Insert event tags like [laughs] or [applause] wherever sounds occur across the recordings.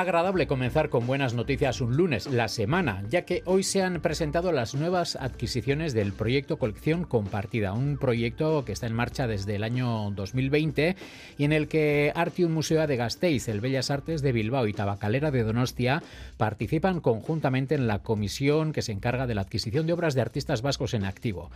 Agradable comenzar con buenas noticias un lunes, la semana, ya que hoy se han presentado las nuevas adquisiciones del proyecto Colección Compartida, un proyecto que está en marcha desde el año 2020 y en el que Artium Museo de Gasteiz, el Bellas Artes de Bilbao y Tabacalera de Donostia participan conjuntamente en la comisión que se encarga de la adquisición de obras de artistas vascos en activo.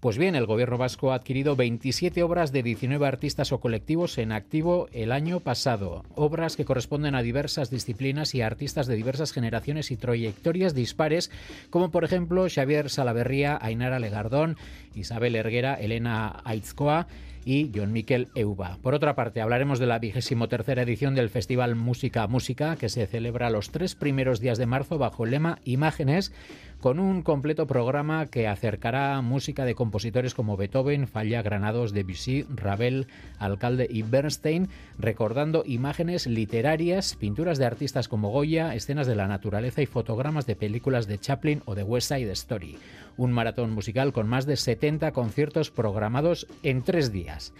Pues bien, el gobierno vasco ha adquirido 27 obras de 19 artistas o colectivos en activo el año pasado, obras que corresponden a diversas disciplinas y artistas de diversas generaciones y trayectorias dispares, como por ejemplo Xavier Salaverría, Ainara Legardón, Isabel Erguera, Elena Aitzcoa y John Miquel Euba. Por otra parte, hablaremos de la vigésimo tercera edición del Festival Música Música, que se celebra los tres primeros días de marzo bajo el lema Imágenes, con un completo programa que acercará música de compositores como Beethoven, Falla, Granados, Debussy, Ravel, Alcalde y Bernstein, recordando imágenes literarias, pinturas de artistas como Goya, escenas de la naturaleza y fotogramas de películas de Chaplin o de West Side Story. Un maratón musical con más de 70 conciertos programados en tres días.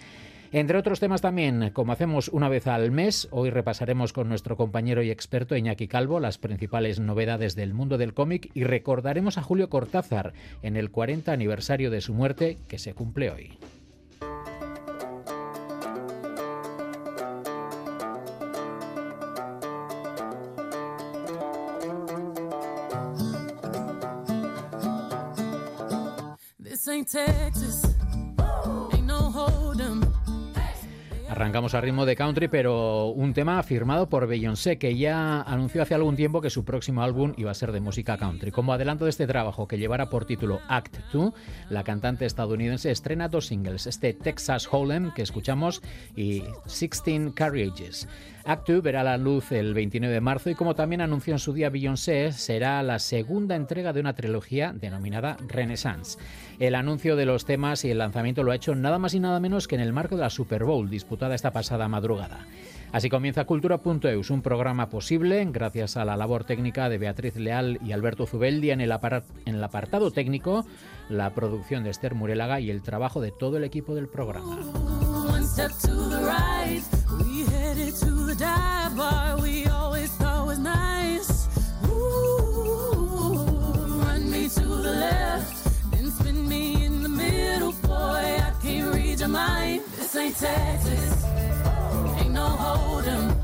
Entre otros temas también, como hacemos una vez al mes, hoy repasaremos con nuestro compañero y experto Iñaki Calvo las principales novedades del mundo del cómic y recordaremos a Julio Cortázar en el 40 aniversario de su muerte que se cumple hoy. Arrancamos a ritmo de country, pero un tema firmado por Beyoncé, que ya anunció hace algún tiempo que su próximo álbum iba a ser de música country. Como adelanto de este trabajo, que llevará por título Act 2, la cantante estadounidense estrena dos singles, este Texas Hold'em que escuchamos y 16 Carriages. Act 2 verá la luz el 29 de marzo y como también anunció en su día Beyoncé, será la segunda entrega de una trilogía denominada Renaissance. El anuncio de los temas y el lanzamiento lo ha hecho nada más y nada menos que en el marco de la Super Bowl disputada esta pasada madrugada. Así comienza Cultura.eus, un programa posible gracias a la labor técnica de Beatriz Leal y Alberto Zubeldi en el, en el apartado técnico, la producción de Esther Murelaga y el trabajo de todo el equipo del programa. Dive bar we always thought was nice. Ooh, run me to the left, then spin me in the middle, boy. I can't read your mind. This ain't Texas, ain't no hold'em.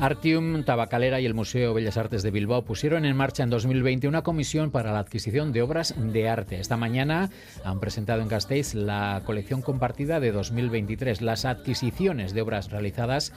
Artium, Tabacalera y el Museo Bellas Artes de Bilbao pusieron en marcha en 2020 una comisión para la adquisición de obras de arte. Esta mañana han presentado en Gasteiz la colección compartida de 2023, las adquisiciones de obras realizadas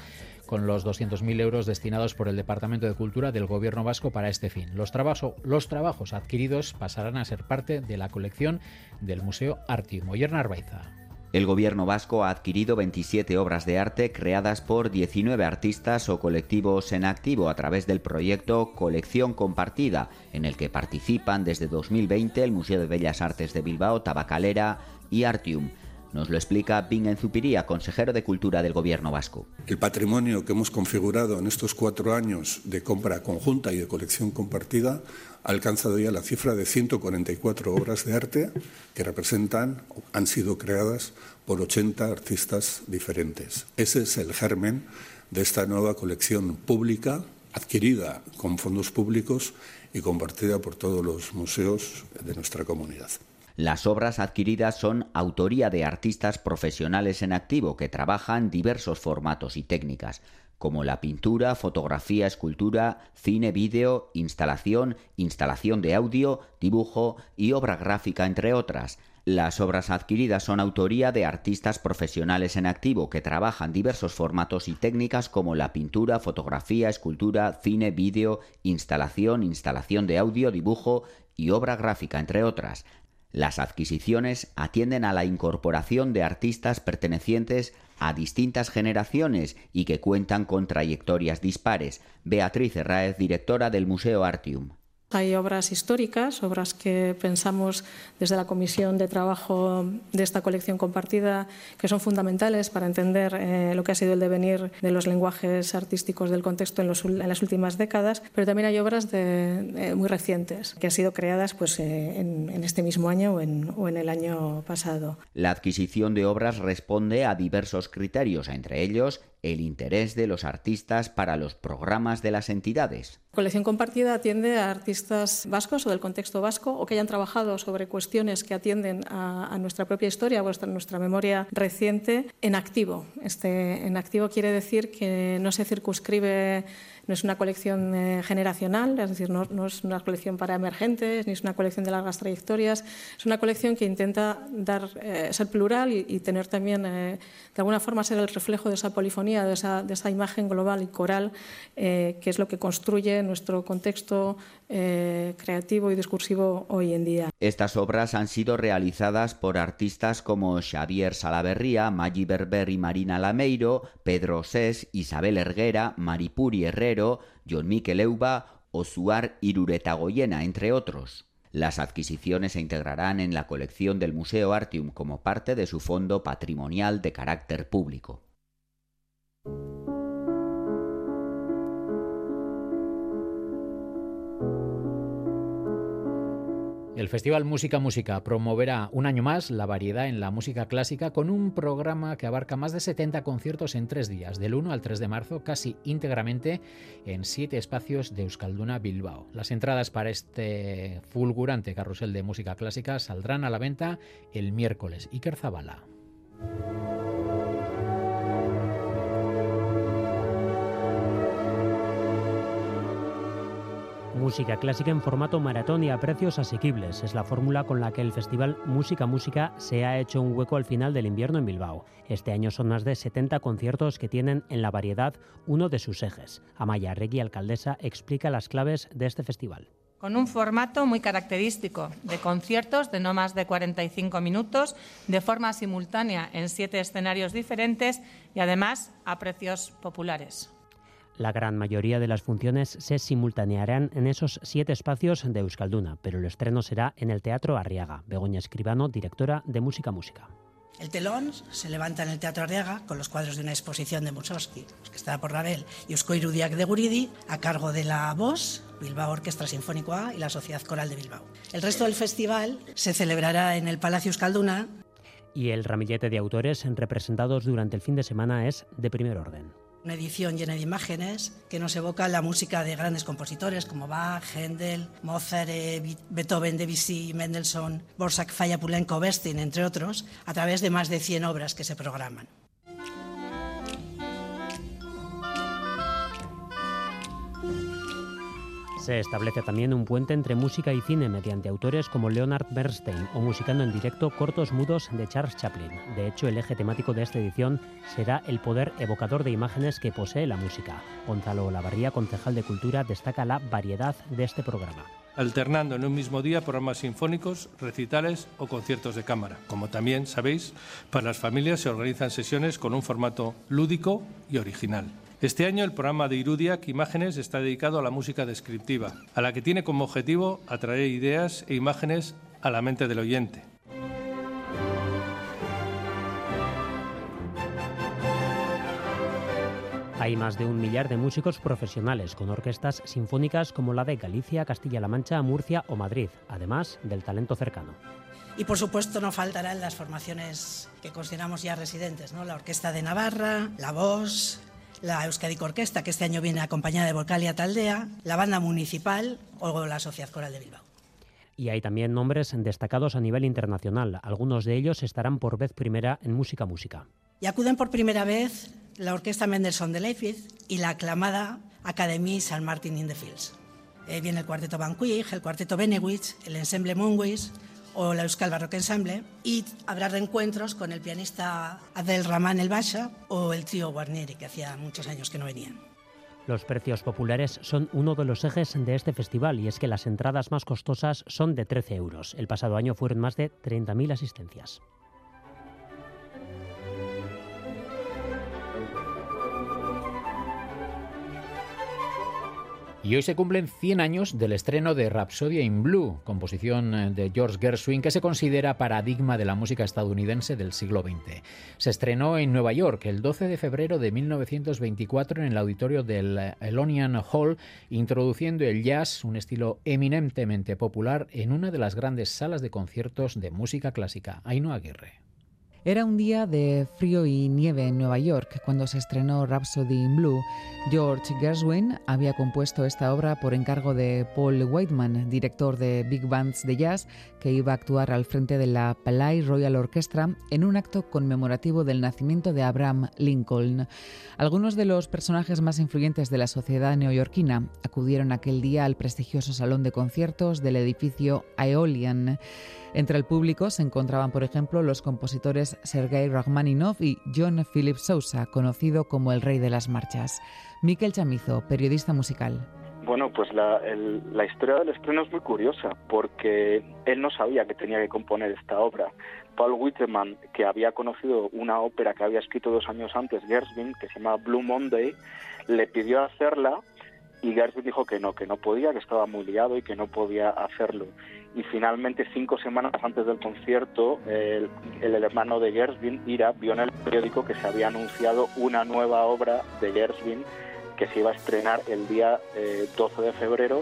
con los 200.000 euros destinados por el Departamento de Cultura del Gobierno vasco para este fin. Los, trabajos adquiridos pasarán a ser parte de la colección del Museo Artium. Oyer Arbaiza. El gobierno vasco ha adquirido 27 obras de arte creadas por 19 artistas o colectivos en activo a través del proyecto Colección Compartida, en el que participan desde 2020 el Museo de Bellas Artes de Bilbao, Tabacalera y Artium. Nos lo explica Bingen Zupiría, consejero de Cultura del Gobierno vasco. El patrimonio que hemos configurado en estos cuatro años de compra conjunta y de colección compartida ha alcanzado ya la cifra de 144 obras de arte que representan, han sido creadas por 80 artistas diferentes. Ese es el germen de esta nueva colección pública, adquirida con fondos públicos y compartida por todos los museos de nuestra comunidad. Las obras adquiridas son autoría de artistas profesionales en activo que trabajan diversos formatos y técnicas, como la pintura, fotografía, escultura, cine, vídeo, instalación, instalación de audio, dibujo y obra gráfica, entre otras. Las obras adquiridas son autoría de artistas profesionales en activo que trabajan diversos formatos y técnicas como la pintura, fotografía, escultura, cine, vídeo, instalación, instalación de audio, dibujo y obra gráfica, entre otras. Las adquisiciones atienden a la incorporación de artistas pertenecientes a distintas generaciones y que cuentan con trayectorias dispares. Beatriz Herráez, directora del Museo Artium. Hay obras históricas, obras que pensamos desde la Comisión de Trabajo de esta colección compartida, que son fundamentales para entender eh, lo que ha sido el devenir de los lenguajes artísticos del contexto en, los, en las últimas décadas, pero también hay obras de, eh, muy recientes, que han sido creadas pues, eh, en, en, este mismo año o en, o en el año pasado. La adquisición de obras responde a diversos criterios, entre ellos el interés de los artistas para los programas de las entidades. Colección compartida atiende a artistas vascos o del contexto vasco o que hayan trabajado sobre cuestiones que atienden a, a nuestra propia historia a nuestra memoria reciente en activo. Este, en activo quiere decir que no se circunscribe no es una colección eh, generacional, es decir, no, no, es una colección para emergentes, ni es una colección de largas trayectorias, es una colección que intenta dar, eh, ser plural y, y tener también, eh, de alguna forma, ser el reflejo de esa polifonía, de esa, de esa imagen global y coral, eh, que es lo que construye nuestro contexto eh, creativo y discursivo hoy en día. Estas obras han sido realizadas por artistas como Xavier Salaverría, Maggi Berber y Marina Lameiro, Pedro Sés, Isabel Erguera, Maripuri Herrero, John Miquel Euba o Suar Iruretagoyena, entre otros. Las adquisiciones se integrarán en la colección del Museo Artium como parte de su fondo patrimonial de carácter público. El Festival Música Música promoverá un año más la variedad en la música clásica con un programa que abarca más de 70 conciertos en tres días, del 1 al 3 de marzo, casi íntegramente en siete espacios de Euskalduna Bilbao. Las entradas para este fulgurante carrusel de música clásica saldrán a la venta el miércoles. Iker Zabala. Música clásica en formato maratón y a precios asequibles es la fórmula con la que el festival Música Música se ha hecho un hueco al final del invierno en Bilbao. Este año son más de 70 conciertos que tienen en la variedad uno de sus ejes. Amaya Regui, alcaldesa, explica las claves de este festival con un formato muy característico de conciertos de no más de 45 minutos, de forma simultánea en siete escenarios diferentes y además a precios populares. La gran mayoría de las funciones se simultanearán en esos siete espacios de Euskalduna, pero el estreno será en el Teatro Arriaga. Begoña Escribano, directora de Música Música. El telón se levanta en el Teatro Arriaga con los cuadros de una exposición de Mussorgsky, que estará por Ravel, y Eusko Irudiak de Guridi, a cargo de la VOS, Bilbao Orquestra Sinfónica y la Sociedad Coral de Bilbao. El resto del festival se celebrará en el Palacio Euskalduna. Y el ramillete de autores representados durante el fin de semana es de primer orden. Una edición llena de imágenes que nos evoca la música de grandes compositores como Bach, Händel, Mozart, eh, Beethoven, Debussy, Mendelssohn, Borsak, Falla, Pulenko, Bestin, entre otros, a través de más de 100 obras que se programan. Se establece también un puente entre música y cine mediante autores como Leonard Bernstein o musicando en directo cortos mudos de Charles Chaplin. De hecho, el eje temático de esta edición será el poder evocador de imágenes que posee la música. Gonzalo Olavarría, concejal de Cultura, destaca la variedad de este programa alternando en un mismo día programas sinfónicos, recitales o conciertos de cámara. Como también sabéis, para las familias se organizan sesiones con un formato lúdico y original. Este año el programa de Irudiac Imágenes está dedicado a la música descriptiva, a la que tiene como objetivo atraer ideas e imágenes a la mente del oyente. Hay más de un millar de músicos profesionales con orquestas sinfónicas como la de Galicia, Castilla-La Mancha, Murcia o Madrid, además del talento cercano. Y por supuesto no faltarán las formaciones que consideramos ya residentes, ¿no? la Orquesta de Navarra, la Voz, la Euskadi Orquesta, que este año viene acompañada de Volcalia Taldea, la Banda Municipal o la Sociedad Coral de Bilbao. Y hay también nombres destacados a nivel internacional. Algunos de ellos estarán por vez primera en Música Música. Y acuden por primera vez la Orquesta Mendelssohn de Leipzig y la aclamada Academie San Martin in the Fields. Eh, viene el cuarteto Van Quig, el cuarteto Benewitz, el ensemble Moonways o la Euskal Baroque Ensemble y habrá reencuentros con el pianista Adel Rahman El Basha o el trío Guarneri, que hacía muchos años que no venían. Los precios populares son uno de los ejes de este festival y es que las entradas más costosas son de 13 euros. El pasado año fueron más de 30.000 asistencias. Y hoy se cumplen 100 años del estreno de Rhapsody in Blue, composición eh, de George Gershwin que se considera paradigma de la música estadounidense del siglo XX. Se estrenó en Nueva York el 12 de febrero de 1924 en el auditorio del Elonian Hall, introduciendo el jazz, un estilo eminentemente popular, en una de las grandes salas de conciertos de música clásica. Ainhoa Aguirre. Era un día de frío y nieve en Nueva York cuando se estrenó Rhapsody in Blue. George Gershwin había compuesto esta obra por encargo de Paul Whiteman, director de big bands de jazz, que iba a actuar al frente de la Palais Royal Orchestra en un acto conmemorativo del nacimiento de Abraham Lincoln. Algunos de los personajes más influyentes de la sociedad neoyorquina acudieron aquel día al prestigioso salón de conciertos del edificio Aeolian. Entre el público se encontraban, por ejemplo, los compositores Sergei Rachmaninov y John Philip Sousa, conocido como el rey de las marchas. Miquel Chamizo, periodista musical. Bueno, pues la, historia del estreno es muy curiosa porque él no sabía que tenía que componer esta obra. Paul Whitman, que había conocido una ópera que había escrito dos años antes, Gershwin, que se llama Blue Monday, le pidió hacerla y Gershwin dijo que no, que no podía, que estaba muy liado y que no podía hacerlo y finalmente cinco semanas antes del concierto el, hermano de Gershwin, Ira, vio en el periódico que se había anunciado una nueva obra de Gershwin que se iba a estrenar el día 12 eh, de febrero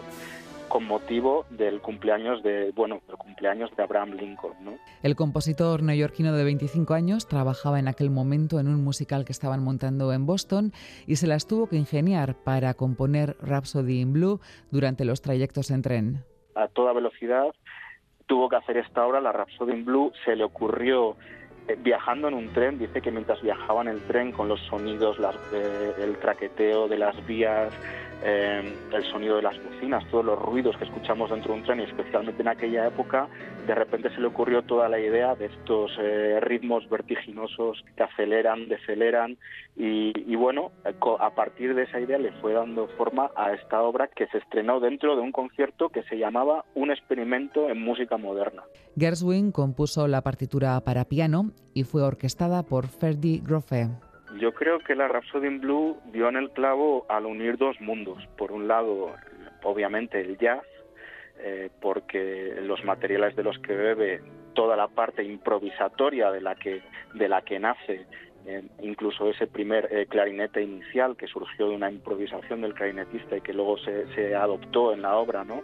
con motivo del cumpleaños de bueno del cumpleaños de Abraham Lincoln ¿no? el compositor neoyorquino de 25 años trabajaba en aquel momento en un musical que estaban montando en Boston y se las tuvo que ingeniar para componer Rhapsody in Blue durante los trayectos en tren a toda velocidad. Tuvo que hacer esta obra, la Rhapsody in Blue, se le ocurrió viajando en un tren, dice que mientras viajaba en el tren con los sonidos, eh, el traqueteo de las vías, eh, el sonido de las bocinas, todos los ruidos que escuchamos dentro de un tren y especialmente en aquella época, de repente se le ocurrió toda la idea de estos eh, ritmos vertiginosos que aceleran, deceleran y, bueno, a partir de esa idea le fue dando forma a esta obra que se estrenó dentro de un concierto que se llamaba Un experimento en música moderna. Gershwin compuso la partitura para piano y fue orquestada por Ferdi Grofé. Yo creo que la Rhapsody in Blue dio en el clavo al unir dos mundos. Por un lado, obviamente el jazz, eh, porque los materiales de los que bebe toda la parte improvisatoria de la que de la que nace incluso ese primer eh, clarinete inicial que surgió de una improvisación del clarinetista y que luego se, adoptó en la obra, ¿no?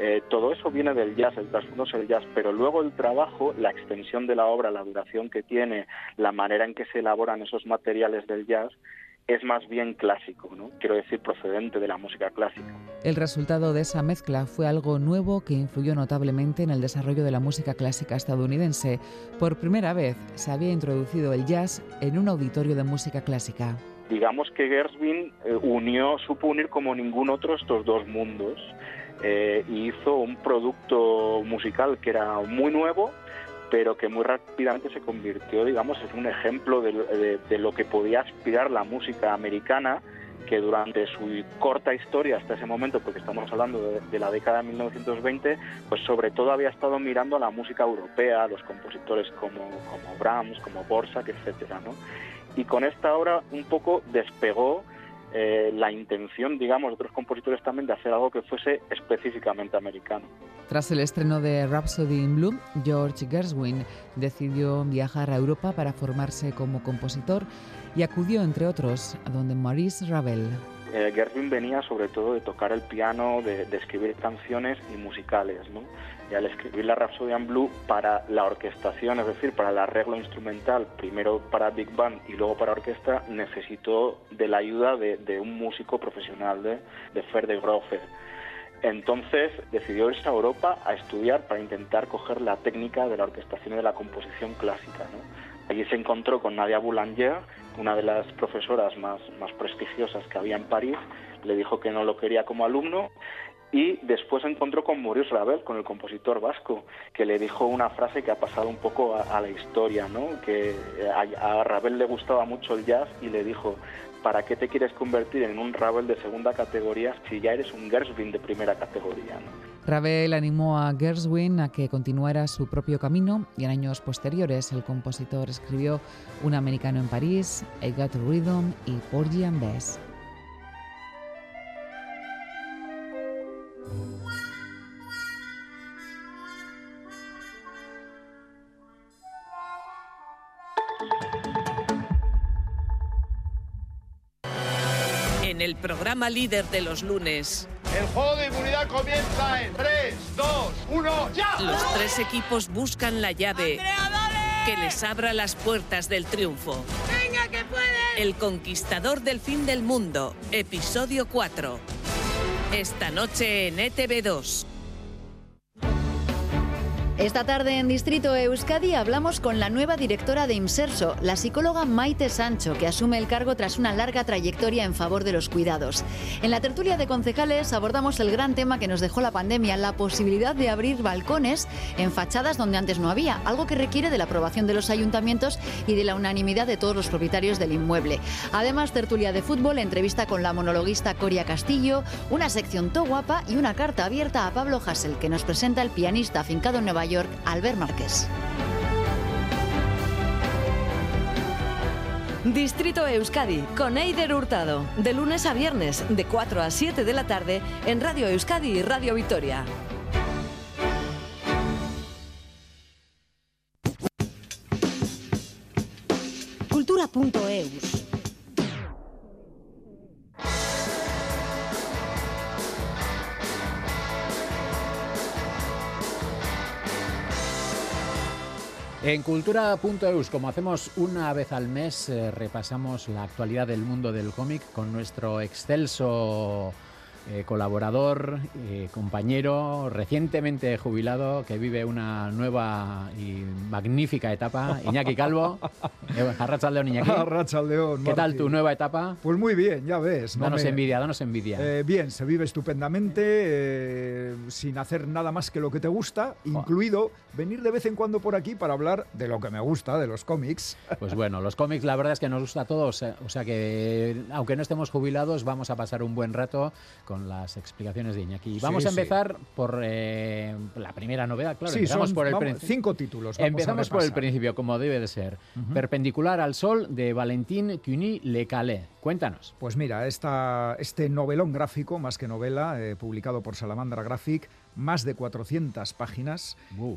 Eh, todo eso viene del jazz, el trasfondo es el jazz, pero luego el trabajo, la extensión de la obra, la duración que tiene, la manera en que se elaboran esos materiales del jazz, es más bien clásico, ¿no? quiero decir procedente de la música clásica. El resultado de esa mezcla fue algo nuevo que influyó notablemente en el desarrollo de la música clásica estadounidense. Por primera vez se había introducido el jazz en un auditorio de música clásica. Digamos que Gershwin eh, unió, supo unir como ningún otro estos dos mundos eh, y hizo un producto musical que era muy nuevo, pero que muy rápidamente se convirtió, digamos, en un ejemplo de, lo que podía aspirar la música americana, que durante su corta historia hasta ese momento, porque estamos hablando de, la década de 1920, pues sobre todo había estado mirando a la música europea, a los compositores como, Brahms, como Borsak, etcétera, ¿no? Y con esta obra un poco despegó eh, la intención, digamos, de otros compositores también de hacer algo que fuese específicamente americano. Tras el estreno de Rhapsody in Blue, George Gershwin decidió viajar a Europa para formarse como compositor y acudió, entre otros, a donde Maurice Ravel. Eh, Gershwin venía sobre todo de tocar el piano, de, escribir canciones y musicales, y al escribir la Rhapsody in Blue para la orquestación, es decir, para el arreglo instrumental, primero para Big Band y luego para orquesta, necesitó de la ayuda de, un músico profesional, de, de Fer. Entonces decidió irse a Europa a estudiar para intentar coger la técnica de la orquestación y de la composición clásica. Allí se encontró con Nadia Boulanger, una de las profesoras más, más prestigiosas que había en París, le dijo que no lo quería como alumno y después se encontró con Maurice Ravel, con el compositor vasco, que le dijo una frase que ha pasado un poco a, la historia, ¿no? que a, a Ravel le gustaba mucho el jazz y le dijo, ¿para qué te quieres convertir en un Ravel de segunda categoría si ya eres un Gershwin de primera categoría? Ravel animó a Gershwin a que continuara su propio camino y en años posteriores el compositor escribió Un americano en París, I Got Rhythm y Porgy and Bess. El programa líder de los lunes. El juego de inmunidad comienza en 3, 2, 1, ya. Los tres equipos buscan la llave que les abra las puertas del triunfo. ¡Venga, que puede! El conquistador del fin del mundo, episodio 4. Esta noche en ETV2. Esta tarde en Distrito Euskadi hablamos con la nueva directora de Imserso, la psicóloga Maite Sancho, que asume el cargo tras una larga trayectoria en favor de los cuidados. En la tertulia de concejales abordamos el gran tema que nos dejó la pandemia, la posibilidad de abrir balcones en fachadas donde antes no había, algo que requiere de la aprobación de los ayuntamientos y de la unanimidad de todos los propietarios del inmueble. Además, tertulia de fútbol, entrevista con la monologuista Coria Castillo, una sección to guapa y una carta abierta a Pablo Hassel, que nos presenta el pianista afincado en Nueva York, Albert Márquez. Distrito Euskadi con Eider Hurtado, de lunes a viernes, de 4 a 7 de la tarde, en Radio Euskadi y Radio Vitoria. Cultura.eus En cultura.eus, como hacemos una vez al mes, eh, repasamos la actualidad del mundo del cómic con nuestro excelso eh, colaborador, eh, compañero, recientemente jubilado, que vive una nueva y magnífica etapa, [laughs] Iñaki Calvo. Eh, Arrachaldeón, Iñaki. Arrachaldeón, ¿Qué tal tu nueva etapa? Pues muy bien, ya ves. danos envidia, danos envidia. Eh, bien, se vive estupendamente, sin hacer nada más que lo que te gusta, incluido venir de vez en cuando por aquí para hablar de lo que me gusta, de los cómics. [laughs] Pues bueno, los cómics la verdad es que nos gusta a todos, o sea que aunque no estemos jubilados, vamos a pasar un buen rato con las explicaciones de Iñaki. Vamos a empezar por eh, la primera novedad, claro. Sí, empezamos por el principio. cinco títulos. empezamos por el principio, como debe de ser. Perpendicular al Sol, de Valentín Cuny Le Calais. Cuéntanos. Pues mira, esta, este novelón gráfico, más que novela, eh, publicado por Salamandra Graphic, más de 400 páginas,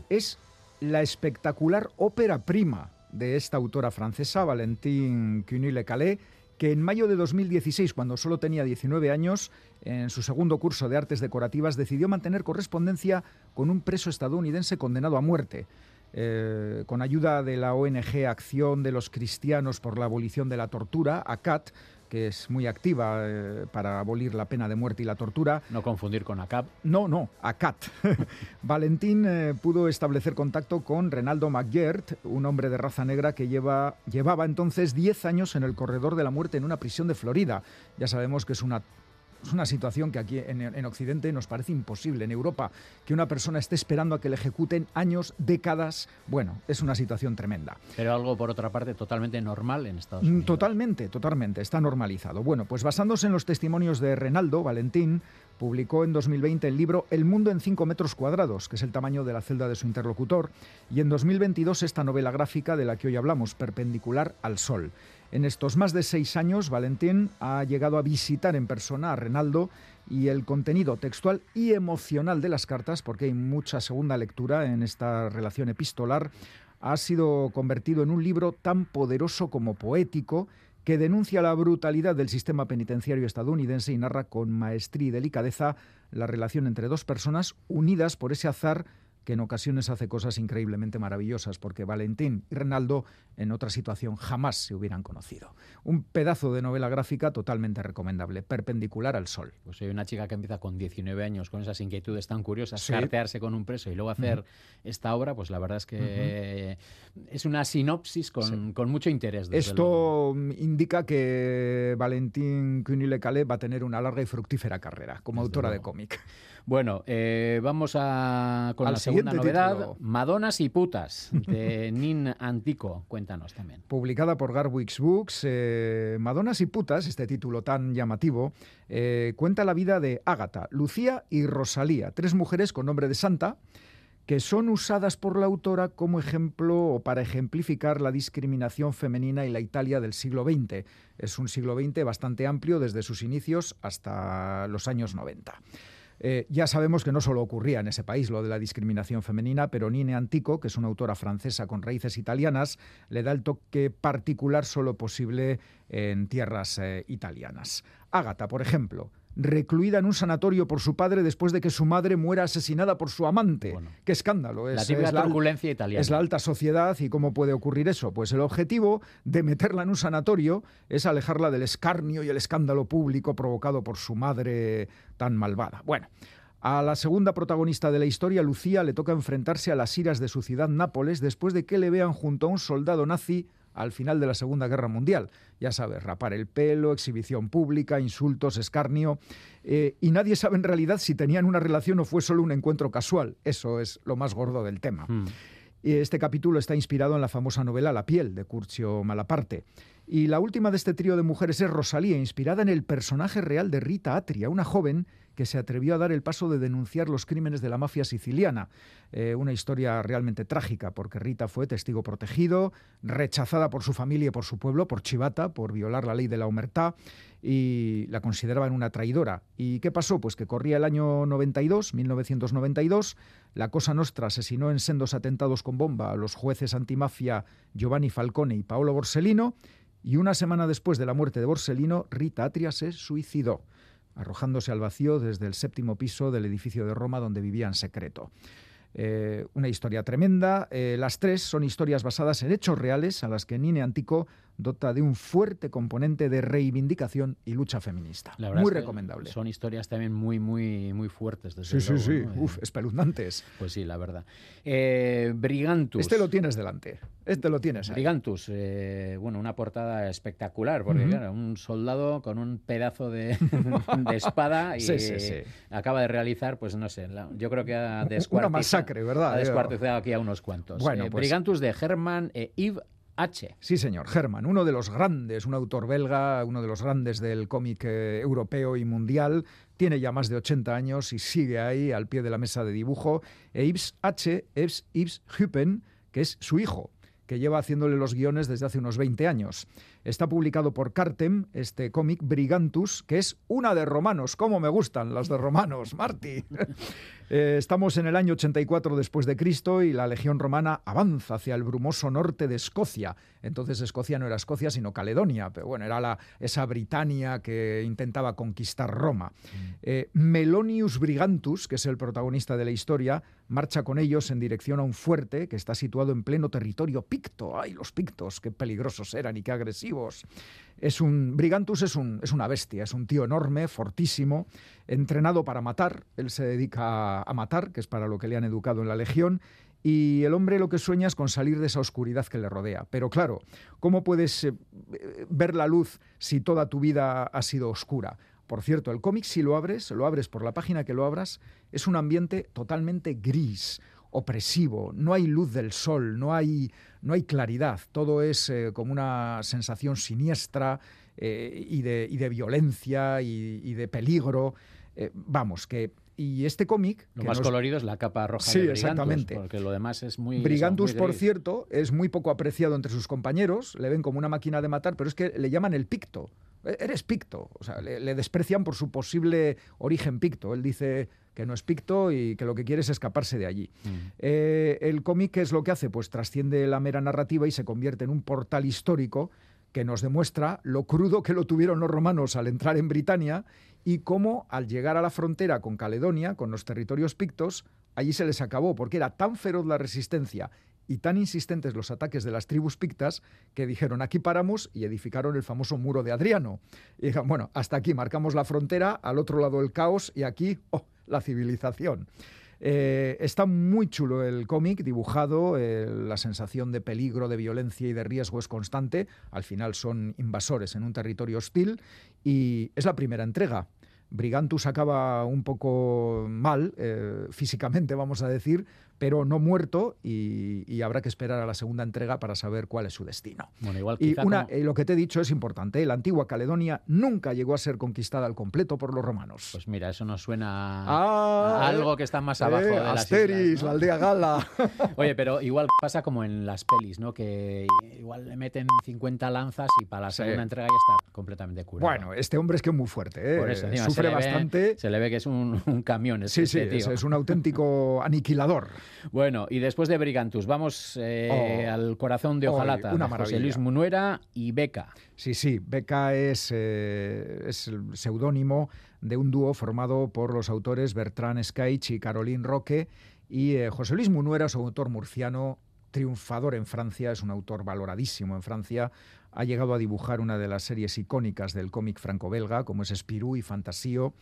es la espectacular ópera prima de esta autora francesa, Valentín Cuny Le Calais, que en mayo de 2016, cuando solo tenía 19 años, en su segundo curso de artes decorativas, decidió mantener correspondencia con un preso estadounidense condenado a muerte. Eh, con ayuda de la ONG Acción de los Cristianos por la Abolición de la Tortura, ACAT, que es muy activa eh, para abolir la pena de muerte y la tortura. No confundir con ACAP. No, no, ACAT. [laughs] Valentín eh, pudo establecer contacto con Renaldo McGirt, un hombre de raza negra que lleva, llevaba entonces 10 años en el corredor de la muerte en una prisión de Florida. Ya sabemos que es una es una situación que aquí en, Occidente nos parece imposible. En Europa, que una persona esté esperando a que le ejecuten años, décadas, bueno, es una situación tremenda. Pero algo, por otra parte, totalmente normal en Estados mm, Unidos. Totalmente, totalmente, está normalizado. Bueno, pues basándose en los testimonios de Renaldo Valentín, publicó en 2020 el libro El mundo en 5 metros cuadrados, que es el tamaño de la celda de su interlocutor, y en 2022 esta novela gráfica de la que hoy hablamos, Perpendicular al Sol. En estos más de seis años, Valentín ha llegado a visitar en persona a Renaldo y el contenido textual y emocional de las cartas, porque hay mucha segunda lectura en esta relación epistolar, ha sido convertido en un libro tan poderoso como poético que denuncia la brutalidad del sistema penitenciario estadounidense y narra con maestría y delicadeza la relación entre dos personas unidas por ese azar que en ocasiones hace cosas increíblemente maravillosas, porque Valentín y Renaldo en otra situación jamás se hubieran conocido. Un pedazo de novela gráfica totalmente recomendable, perpendicular al sol. Pues hay una chica que empieza con 19 años con esas inquietudes tan curiosas, cartearse con un preso y luego hacer esta obra, pues la verdad es que es una sinopsis con, mucho interés. Esto indica que Valentín Cunile Calais va a tener una larga y fructífera carrera como autora de cómic. Bueno, eh, vamos a con Al la segunda novedad, título. Madonas y putas, de [laughs] Nin Antico. Cuéntanos también. Publicada por Garwix Books, eh, Madonas y putas, este título tan llamativo, eh, cuenta la vida de Ágata, Lucía y Rosalía, tres mujeres con nombre de santa que son usadas por la autora como ejemplo o para ejemplificar la discriminación femenina y la Italia del siglo XX. Es un siglo XX bastante amplio desde sus inicios hasta los años 90. Eh, ya sabemos que no solo ocurría en ese país lo de la discriminación femenina, pero Nine Antico, que es una autora francesa con raíces italianas, le da el toque particular solo posible en tierras eh, italianas. Ágata, por ejemplo, recluida en un sanatorio por su padre después de que su madre muera asesinada por su amante. ¡Qué escándalo! La típica al- turbulencia italiana. es la alta sociedad y cómo puede ocurrir eso. Pues el objetivo de meterla en un sanatorio es alejarla del escarnio y el escándalo público provocado por su madre tan malvada. Bueno. A la segunda protagonista de la historia, Lucía, le toca enfrentarse a las iras de su ciudad Nápoles después de que le vean junto a un soldado nazi al final de la Segunda Guerra Mundial. Ya sabes, rapar el pelo, exhibición pública, insultos, escarnio. eh, y nadie sabe en realidad si tenían una relación o fue solo un encuentro casual. Eso es lo más gordo del tema. Y Este capítulo está inspirado en la famosa novela La piel de Curcio Malaparte. Y la última de este trío de mujeres es Rosalía, inspirada en el personaje real de Rita Atria, una joven que se atrevió a dar el paso de denunciar los crímenes de la mafia siciliana. Eh, una historia realmente trágica, porque Rita fue testigo protegido, rechazada por su familia y por su pueblo, por chivata, por violar la ley de la omertá, y la consideraban una traidora. ¿Y qué pasó? Pues que corría el año 92, 1992, la Cosa Nostra asesinó en sendos atentados con bomba a los jueces antimafia Giovanni Falcone y Paolo Borsellino, y una semana después de la muerte de Borsellino, Rita Atria se suicidó, arrojándose al vacío desde el séptimo piso del edificio de Roma donde vivía en secreto. Eh, una historia tremenda. Eh, las tres son historias basadas en hechos reales a las que Nine Antico dota de un fuerte componente de reivindicación y lucha feminista. La verdad Muy recomendable. Son historias también muy, muy, muy fuertes, desde Sí, sí, luego, sí. ¿no? Eh, Uf, espeluznantes. Pues sí, la verdad. Eh, Brigantus. Este lo tienes delante. Este lo tienes ahí. Brigantus, eh, bueno, una portada espectacular, porque claro, un soldado con un pedazo de, de [laughs] espada y Sí, sí, sí. acaba de realizar, pues no sé, la- yo creo que ha Una descuartizado, masacre, ¿verdad? ha descuartizado aquí a unos cuantos. Bueno, Eh, pues- Brigantus de Hermann e Yves H. Sí, señor. Herman, uno de los grandes, un autor belga, uno de los grandes del cómic eh, europeo y mundial. Tiene ya más de 80 años y sigue ahí al pie de la mesa de dibujo. E Yves H. es Yves Huppen, que es su hijo, que lleva haciéndole los guiones desde hace unos 20 años. Está publicado por Cartem, este cómic Brigantus, que es una de romanos. ¿Cómo me gustan las de romanos, [laughs] Marty? [laughs] Eh, estamos en el año 84 después de Cristo y la legión romana avanza hacia el brumoso norte de Escocia. Entonces Escocia no era Escocia sino Caledonia, pero bueno, era la, esa Britania que intentaba conquistar Roma. Eh, Melonius Brigantus, que es el protagonista de la historia, marcha con ellos en dirección a un fuerte que está situado en pleno territorio picto. ¡Ay, los pictos! ¡Qué peligrosos eran y qué agresivos! Es un, Brigantus es, un, es una bestia, es un tío enorme, fortísimo, entrenado para matar. Él se dedica a, a matar, que es para lo que le han educado en la Legión. Y el hombre lo que sueña es con salir de esa oscuridad que le rodea. Pero claro, ¿cómo puedes eh, ver la luz si toda tu vida ha sido oscura? Por cierto, el cómic, si lo abres, lo abres por la página que lo abras, es un ambiente totalmente gris, opresivo, no hay luz del sol, no hay, no hay claridad, todo es eh, como una sensación siniestra eh, y, de, y de violencia y, y de peligro. Eh, vamos, que... Y este cómic... Lo más nos- colorido es la capa roja Sí, de Brigantus, exactamente. porque lo demás es muy... Brigantus, muy por cierto, es muy poco apreciado entre sus compañeros, le ven como una máquina de matar, pero es que le llaman el picto. E- Eres picto, o sea, le, le desprecian por su posible origen picto. Él dice que no es picto y que lo que quiere es escaparse de allí. Mm. Eh, el cómic, ¿qué es lo que hace? Pues trasciende la mera narrativa y se convierte en un portal histórico que nos demuestra lo crudo que lo tuvieron los romanos al entrar en Britania y cómo al llegar a la frontera con Caledonia, con los territorios pictos, allí se les acabó, porque era tan feroz la resistencia y tan insistentes los ataques de las tribus pictas que dijeron aquí paramos y edificaron el famoso muro de Adriano. Y dijeron, bueno, hasta aquí marcamos la frontera, al otro lado el caos y aquí oh, la civilización. Eh, está muy chulo el cómic, dibujado, eh, la sensación de peligro, de violencia y de riesgo es constante. Al final son invasores en un territorio hostil y es la primera entrega. Brigantus acaba un poco mal, eh, físicamente vamos a decir, pero no muerto y, habrá que esperar a la segunda entrega para saber cuál es su destino. Bueno, igual y una, eh, lo que te he dicho es importante, la antigua Caledonia nunca llegó a ser conquistada al completo por los romanos. Pues mira, eso nos suena a ah, algo que está más abajo de las Asteris, la aldea gala. [laughs] Oye, pero igual pasa como en las pelis, ¿no? Que igual le meten 50 lanzas y para la segunda entrega ya está completamente curado. Bueno, este hombre es que es muy fuerte, ¿eh? Por eso, Sufre bastante. se le ve que es un, camión. Este, sí, sí, tío. Es, un auténtico [laughs] aniquilador. Bueno, y después de Brigantus, vamos eh, oh, al corazón de Ojalata, una José Luis Munuera y Beca. Sí, sí, Beca es, eh, es el seudónimo de un dúo formado por los autores Bertrand Scaich y Caroline Roque. Y eh, José Luis Munuera es un autor murciano triunfador en Francia, es un autor valoradísimo en Francia, ha llegado a dibujar una de las series icónicas del cómic franco-belga, como es Spirou y Fantasío,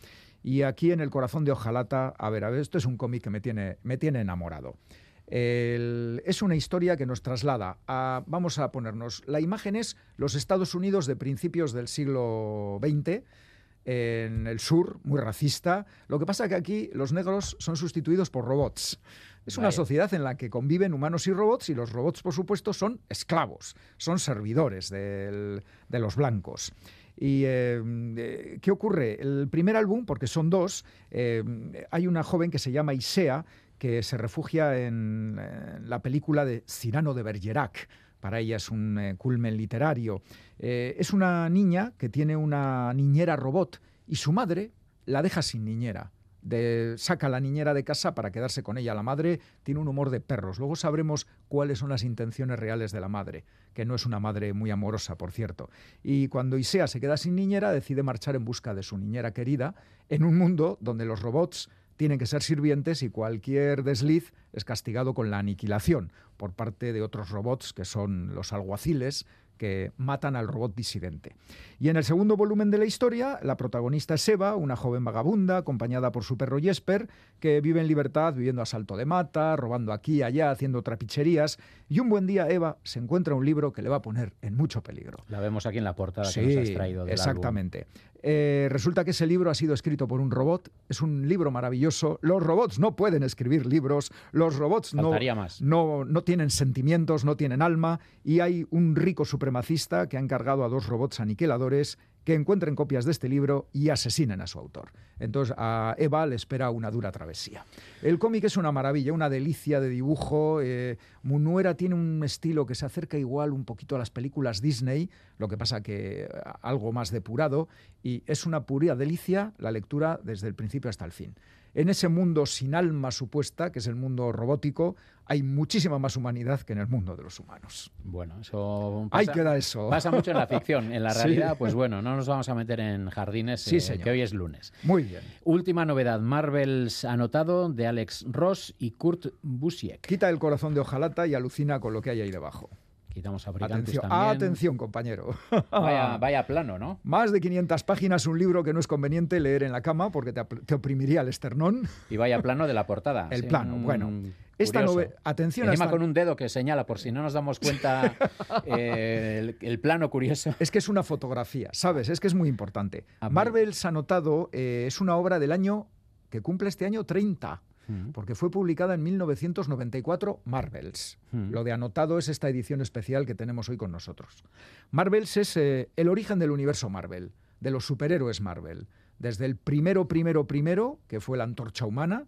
y aquí en El corazón de Ojalata, a ver, a ver, esto es un cómic que me tiene, me tiene enamorado. es una historia que nos traslada a, vamos a ponernos, la imagen es los Estados Unidos de principios del siglo XX, en el sur, muy racista. Lo que pasa es que aquí los negros son sustituidos por robots. Es una sociedad en la que conviven humanos y robots y los robots, por supuesto, son esclavos, son servidores de los blancos. ¿Y eh, qué ocurre? El primer álbum, porque son dos, eh, hay una joven que se llama Isea, que se refugia en, la película de Cyrano de Bergerac. Para ella es un eh, culmen literario. es una niña que tiene una niñera robot y su madre la deja sin niñera saca a la niñera de casa para quedarse con ella. La madre tiene un humor de perros. Luego sabremos cuáles son las intenciones reales de la madre, que no es una madre muy amorosa, por cierto. Y cuando Isea se queda sin niñera, decide marchar en busca de su niñera querida en un mundo donde los robots tienen que ser sirvientes y cualquier desliz es castigado con la aniquilación por parte de otros robots que son los alguaciles, que matan al robot disidente. Y en el segundo volumen de la historia, la protagonista es Eva, una joven vagabunda, acompañada por su perro Jesper, que vive en libertad viviendo a salto de mata, robando aquí y allá, haciendo trapicherías, y un buen día Eva se encuentra un libro que le va a poner en mucho peligro. La vemos aquí en la portada que nos has traído del exactamente. Eh, resulta que ese libro ha sido escrito por un robot, es un libro maravilloso. Los robots no pueden escribir libros, los robots no, no, no, tienen sentimientos, no tienen alma, y hay un rico supremacista que ha encargado a dos robots aniquiladores que encuentren copias de este libro y asesinen a su autor. Entonces a Eva le espera una dura travesía. El cómic es una maravilla, una delicia de dibujo. Eh, Munuera tiene un estilo que se acerca igual un poquito a las películas Disney, lo que pasa que eh, algo más depurado, y es una pura delicia la lectura desde el principio hasta el fin. En ese mundo sin alma supuesta, que es el mundo robótico, hay muchísima más humanidad que en el mundo de los humanos. Bueno, eso pasa, queda eso. Pasa mucho en la ficción. En la [laughs] realidad, pues bueno, no nos vamos a meter en jardines, sí, eh, que hoy es lunes. Muy bien. Última novedad, Marvel's anotado de Alex Ross y Kurt Busiek. Quita el corazón de hojalata y alucina con lo que hay ahí debajo. Quitamos atención, también. Atención, compañero. [laughs] [laughs] Vaya, plano, ¿no? Más de 500 páginas, un libro que no es conveniente leer en la cama porque te, oprimiría el esternón. Y vaya plano de la portada. [laughs] el plano, bueno. Esta atención Encima con un dedo que señala, por si no nos damos cuenta, eh, el, plano curioso. Es que es una fotografía, ¿sabes? Es que es muy importante. Marvel's Anotado eh, es una obra del año que cumple este año 30 porque fue publicada en 1994 Marvels. Lo de anotado es esta edición especial que tenemos hoy con nosotros. Marvels es eh, el origen del universo Marvel, de los superhéroes Marvel. Desde el primero, primero, primero, que fue la antorcha humana,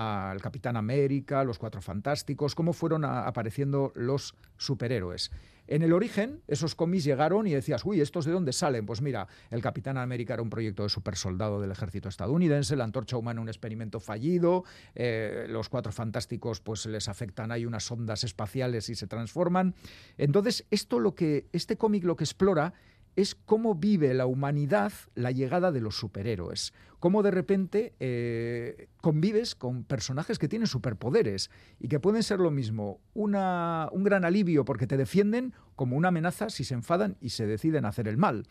al Capitán América, los Cuatro Fantásticos, cómo fueron apareciendo los superhéroes. En el origen, esos cómics llegaron y decías, uy, ¿estos de dónde salen? Pues mira, el Capitán América era un proyecto de supersoldado del ejército estadounidense, la Antorcha Humana un experimento fallido, eh, los Cuatro Fantásticos pues les afectan, hay unas ondas espaciales y se transforman. Entonces, esto lo que, este cómic lo que explora es cómo vive la humanidad la llegada de los superhéroes. Cómo de repente eh, convives con personajes que tienen superpoderes y que pueden ser lo mismo una, un gran alivio porque te defienden como una amenaza si se enfadan y se deciden hacer el mal.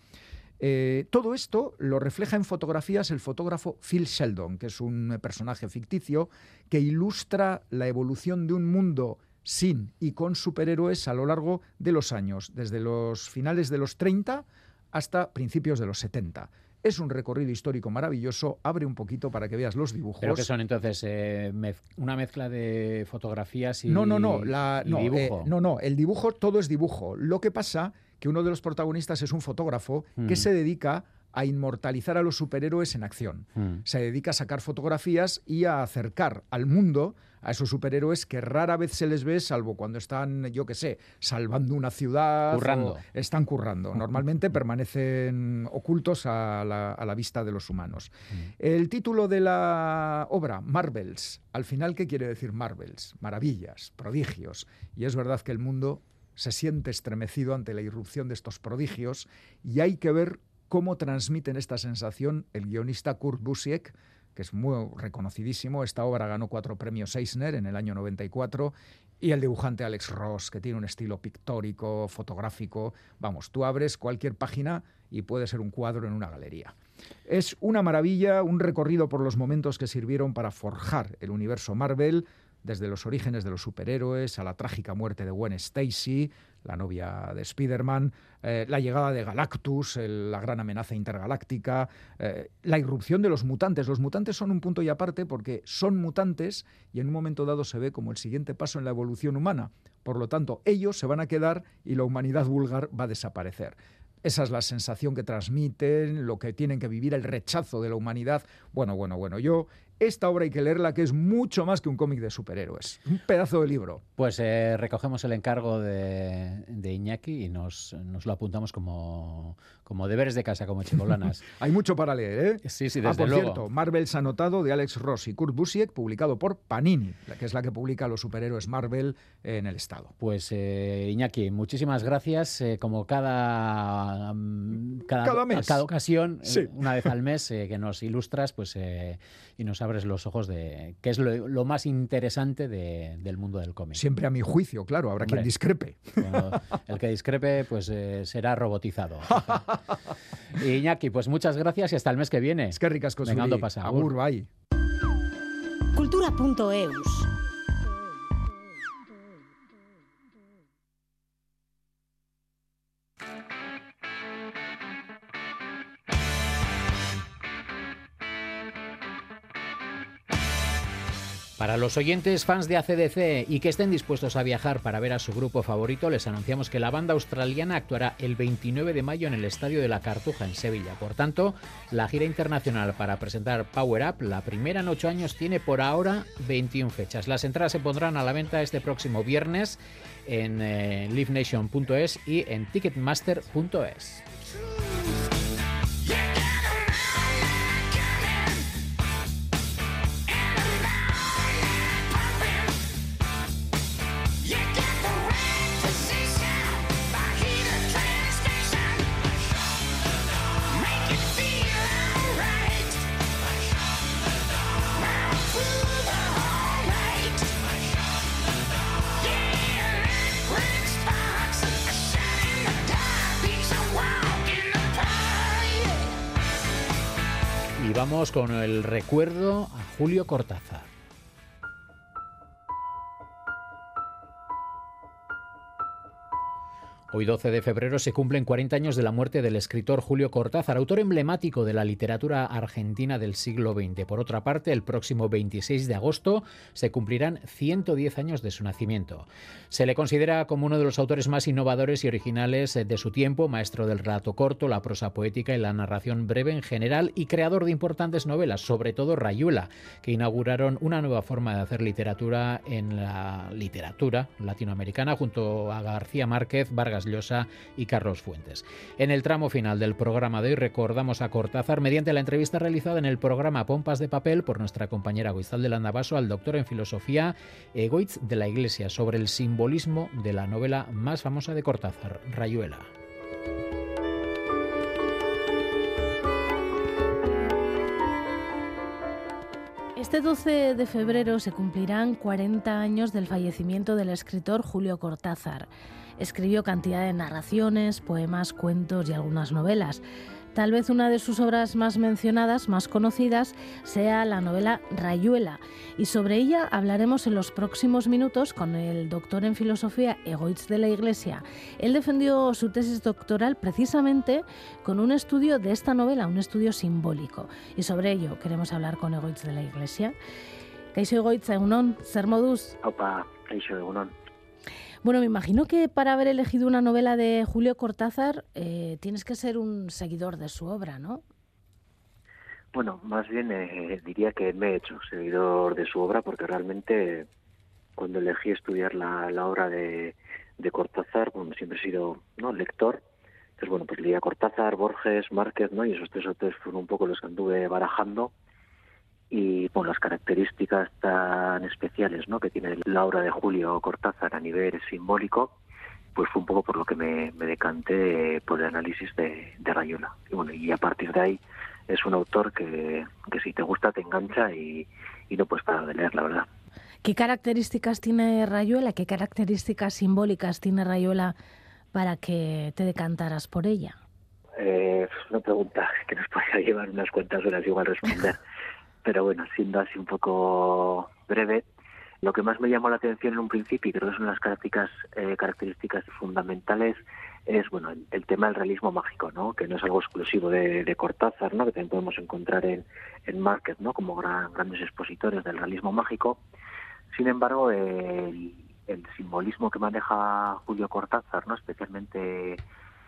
Eh, todo esto lo refleja en fotografías el fotógrafo Phil Sheldon, que es un personaje ficticio que ilustra la evolución de un mundo sin y con superhéroes a lo largo de los años, desde los finales de los 30 hasta principios de los 70. Es un recorrido histórico maravilloso. Abre un poquito para que veas los dibujos. ¿Pero que son entonces? Eh, una mezcla de fotografías y No, no, no. La, no, dibujo. no, no. El dibujo, todo es dibujo. Lo que pasa que uno de los protagonistas es un fotógrafo que mm. se dedica a inmortalizar a los superhéroes en acción. Mm. Se dedica a sacar fotografías y a acercar al mundo a esos superhéroes que rara vez se les ve, salvo cuando están, yo qué sé, salvando una ciudad. Currando. están currando. [laughs] Normalmente permanecen ocultos a la, vista de los humanos. Mm. El título de la obra, Marvels. Al final, ¿qué quiere decir Marvels? Maravillas, prodigios. Y es verdad que el mundo se siente estremecido ante la irrupción de estos prodigios y hay que ver cómo transmiten esta sensación el guionista Kurt Busiek, que es muy reconocidísimo. Esta obra ganó cuatro premios Eisner en el año 94 y el dibujante Alex Ross, que tiene un estilo pictórico, fotográfico. Vamos, tú abres cualquier página y puede ser un cuadro en una galería. Es una maravilla, un recorrido por los momentos que sirvieron para forjar el universo Marvel, desde los orígenes de los superhéroes a la trágica muerte de Gwen Stacy, la novia de Spider-Man, eh, la llegada de Galactus, la gran amenaza intergaláctica, eh, la irrupción de los mutantes. Los mutantes son un punto y aparte porque son mutantes y en un momento dado se ve como el siguiente paso en la evolución humana. Por lo tanto, ellos se van a quedar y la humanidad vulgar va a desaparecer. Esa es la sensación que transmiten, lo que tienen que vivir, el rechazo de la humanidad. Bueno, bueno, bueno, yo esta obra hay que leerla, que es mucho más que un cómic de superhéroes. Un pedazo de libro. Pues eh, recogemos el encargo de, Iñaki y nos, lo apuntamos como, como deberes de casa, como chicolanas. [laughs] hay mucho para leer, ¿eh? Sí, sí, ah, desde ah, por cierto, Marvel's Anotado de Alex Ross y Kurt Busiek, publicado por Panini, que es la que publica los superhéroes Marvel en el Estado. Pues eh, Iñaki, muchísimas gracias. Eh, como cada, mm, cada, mes. cada ocasión, una vez al mes, que nos ilustras pues y nos abres los ojos de qué es lo, más interesante del mundo del cómic. Siempre a mi juicio, claro, habrá quien discrepe. el que discrepe pues eh, será robotizado. [laughs] Iñaki, pues muchas gracias y hasta el mes que viene. Es que ricas cosas. Venga, pasa. Agur, bye. Cultura.eus Para los oyentes fans de ACDC y que estén dispuestos a viajar para ver a su grupo favorito, les anunciamos que la banda australiana actuará el 29 de mayo en el Estadio de la Cartuja en Sevilla. Por tanto, la gira internacional para presentar Power Up, la primera en ocho años, tiene por ahora 21 fechas. Las entradas se pondrán a la venta este próximo viernes en eh, livenation.es y en ticketmaster.es. con el recuerdo a Julio Cortázar. Hoy 12 de febrero se cumplen 40 años de la muerte del escritor Julio Cortázar, autor emblemático de la literatura argentina del siglo XX. Por otra parte, el próximo 26 de agosto se cumplirán 110 años de su nacimiento. Se le considera como uno de los autores más innovadores y originales de su tiempo, maestro del relato corto, la prosa poética y la narración breve en general y creador de importantes novelas, sobre todo Rayuela, que inauguraron una nueva forma de hacer literatura en la literatura latinoamericana junto a García Márquez, Vargas Y Carlos Fuentes. En el tramo final del programa de hoy recordamos a Cortázar mediante la entrevista realizada en el programa Pompas de Papel por nuestra compañera Guizal de Landavaso al doctor en filosofía Egoitz de la Iglesia sobre el simbolismo de la novela más famosa de Cortázar, Rayuela. Este 12 de febrero se cumplirán 40 años del fallecimiento del escritor Julio Cortázar. Escribió cantidad de narraciones, poemas, cuentos y algunas novelas. Tal vez una de sus obras más mencionadas, más conocidas, sea la novela Rayuela, y sobre ella hablaremos en los próximos minutos con el doctor en filosofía Egoitz de la Iglesia. Él defendió su tesis doctoral precisamente con un estudio de esta novela, un estudio simbólico, y sobre ello queremos hablar con Egoitz de la Iglesia. Egoitz, egunon, zer? Opa, kaixo egunon. Bueno, me imagino que para haber elegido una novela de Julio Cortázar eh, tienes que ser un seguidor de su obra, ¿no? Bueno, más bien eh, diría que me he hecho seguidor de su obra porque realmente cuando elegí estudiar la, obra de, Cortázar, bueno, siempre he sido no lector. Entonces, bueno, pues leía Cortázar, Borges, Márquez, ¿no? Y esos tres autores fueron un poco los que anduve barajando y por las características tan especiales ¿no? que tiene la obra de Julio Cortázar a nivel simbólico, pues fue un poco por lo que me, decanté por el análisis de, de, Rayuela. Y bueno, y a partir de ahí es un autor que, que si te gusta te engancha y, y no puedes parar de leer, la verdad. ¿Qué características tiene Rayuela? ¿Qué características simbólicas tiene Rayuela para que te decantaras por ella? Eh, una pregunta que nos [laughs] podría llevar unas cuantas horas igual responder. [laughs] Pero bueno, siendo así un poco breve, lo que más me llamó la atención en un principio, y creo que son las características, eh, características fundamentales, es bueno el, tema del realismo mágico, ¿no? que no es algo exclusivo de, Cortázar, ¿no? que también podemos encontrar en, en Márquez ¿no? como grandes expositores del realismo mágico. Sin embargo, el, el simbolismo que maneja Julio Cortázar, ¿no? especialmente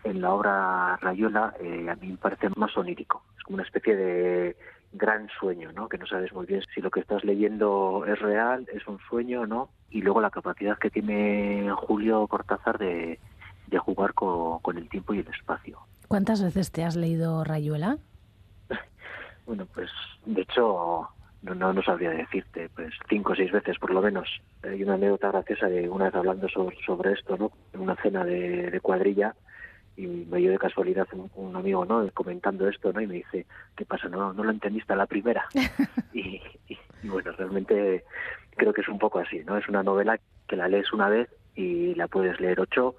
en la obra Rayuela, eh, a mí me parece más onírico. Es como una especie de gran sueño, ¿no? Que no sabes muy bien si lo que estás leyendo es real, es un sueño, ¿no? Y luego la capacidad que tiene Julio Cortázar de, de jugar con, el tiempo y el espacio. ¿Cuántas veces te has leído Rayuela? [laughs] bueno, pues de hecho no, no, sabría decirte, pues cinco o seis veces por lo menos. Hay una anécdota graciosa de una vez hablando sobre, sobre esto, ¿no? En una cena de, de cuadrilla, y me dio de casualidad un, amigo no comentando esto no y me dice qué pasa no no lo entendiste a la primera [laughs] y, bueno realmente creo que es un poco así no es una novela que la lees una vez y la puedes leer ocho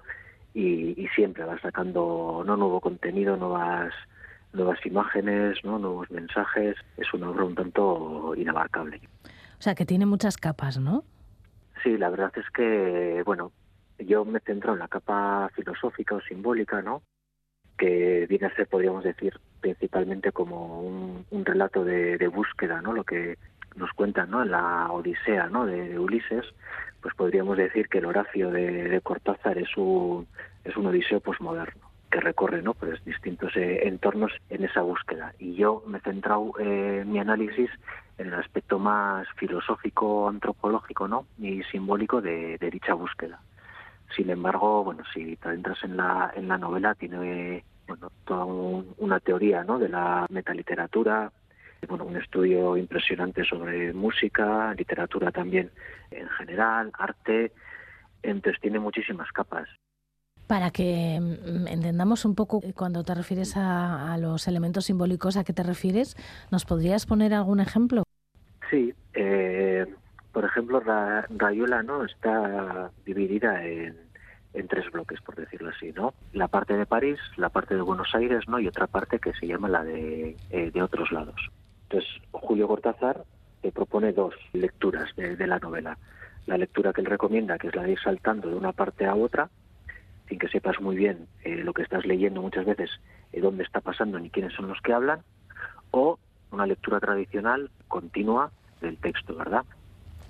y, siempre vas sacando no nuevo contenido nuevas nuevas imágenes no nuevos mensajes. Es una obra un tanto inabarcable. O sea que tiene muchas capas no sí la verdad es que bueno yo me centro en la capa filosófica o simbólica, ¿no? que viene a ser, podríamos decir, principalmente como un, relato de, búsqueda, ¿no? Lo que nos cuentan, ¿no? En la Odisea, ¿no? De, Ulises, pues podríamos decir que el Horacio de, Cortázar es un es un odiseo posmoderno que recorre, ¿no? Pues distintos eh, entornos en esa búsqueda. Y yo me he centrado eh, mi análisis en el aspecto más filosófico, antropológico, ¿no? Y simbólico de dicha búsqueda. Sin embargo, bueno, si te entras en la, en la novela, tiene bueno, toda una teoría ¿no? de la metaliteratura, bueno, un estudio impresionante sobre música, literatura también en general, arte, entonces tiene muchísimas capas. Para que mm, entendamos un poco cuando te refieres a, los elementos simbólicos, ¿a qué te refieres? ¿Nos podrías poner algún ejemplo? Sí, eh, por ejemplo, Rayuela no está dividida en en tres bloques, por decirlo así, ¿no? La parte de París, la parte de Buenos Aires, ¿no? Y otra parte que se llama la de, eh, de otros lados. Entonces, Julio Cortázar te propone dos lecturas de, la novela. La lectura que él recomienda, que es la de ir saltando de una parte a otra, sin que sepas muy bien eh, lo que estás leyendo muchas veces, eh, dónde está pasando ni quiénes son los que hablan, o una lectura tradicional, continua del texto, ¿verdad?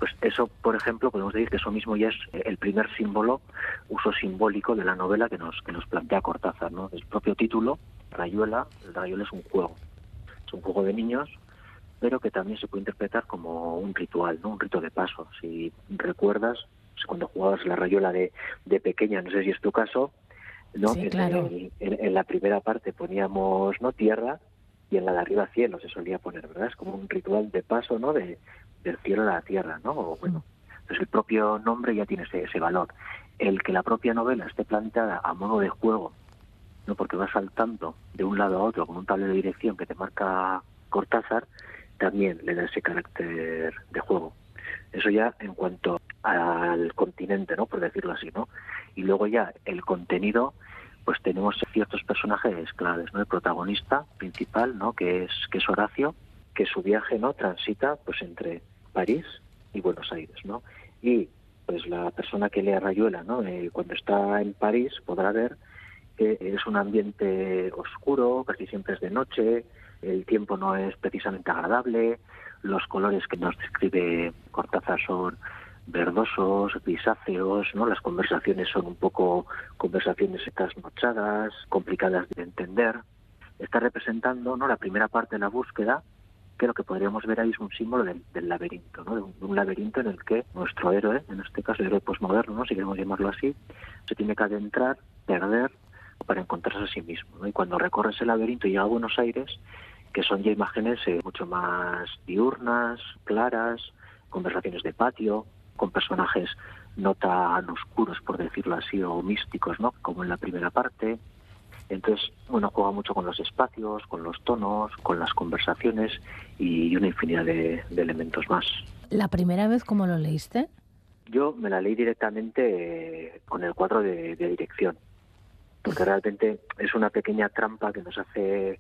Pues eso, por ejemplo, podemos decir que eso mismo ya es el primer símbolo, uso simbólico de la novela que nos, que nos plantea Cortázar, ¿no? El propio título, Rayuela, el Rayuela es un juego, es un juego de niños, pero que también se puede interpretar como un ritual, ¿no? Un rito de paso. Si recuerdas, cuando jugabas la Rayuela de, de pequeña, no sé si es tu caso, ¿no? en, en, la primera parte poníamos no tierra y en la de arriba cielo se solía poner, ¿verdad? Es como un ritual de paso, ¿no? De, del cielo a la tierra, ¿no? O, bueno, pues el propio nombre ya tiene ese, valor. El que la propia novela esté planteada a modo de juego, no porque va saltando de un lado a otro con un tablero de dirección que te marca Cortázar, también le da ese carácter de juego. Eso ya en cuanto al continente, ¿no? Por decirlo así, ¿no? Y luego ya el contenido, pues tenemos ciertos personajes claves, ¿no? El protagonista principal, ¿no? Que es que es Horacio, que su viaje, ¿no? Transita, pues entre París y Buenos Aires, ¿no? Y pues la persona que lea Rayuela, ¿no? Eh, cuando está en París podrá ver que es un ambiente oscuro, casi siempre es de noche, el tiempo no es precisamente agradable, los colores que nos describe Cortázar son verdosos, grisáceos, ¿no? Las conversaciones son un poco conversaciones trasnochadas, complicadas de entender. Está representando, ¿no? La primera parte de la búsqueda, que lo que podríamos ver ahí es un símbolo del, laberinto, ¿no? De un, laberinto en el que nuestro héroe, en este caso el héroe postmoderno, ¿no? si queremos llamarlo así, se tiene que adentrar, perder, para encontrarse a sí mismo. Y cuando recorre ese laberinto y llega a Buenos Aires, que son ya imágenes eh, mucho más diurnas, claras, conversaciones de patio, con personajes no tan oscuros, por decirlo así, o místicos, ¿no? Como en la primera parte. Entonces, bueno, juega mucho con los espacios, con los tonos, con las conversaciones y una infinidad de, elementos más. ¿La primera vez cómo lo leíste? Yo me la leí directamente eh, con el cuadro de dirección, porque realmente es una pequeña trampa que nos hace